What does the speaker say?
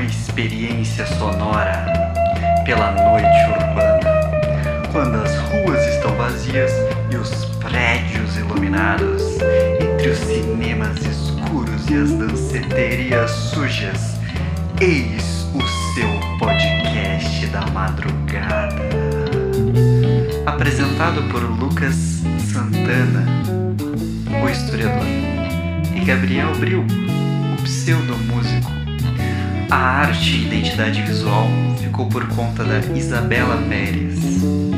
experiência sonora pela noite urbana, quando as ruas estão vazias e os prédios iluminados, entre os cinemas escuros e as danceterias sujas, eis o seu podcast da madrugada. Apresentado por Lucas Santana, o historiador, e Gabriel Bril, o pseudo-músico. A arte e identidade visual ficou por conta da Isabela Pérez.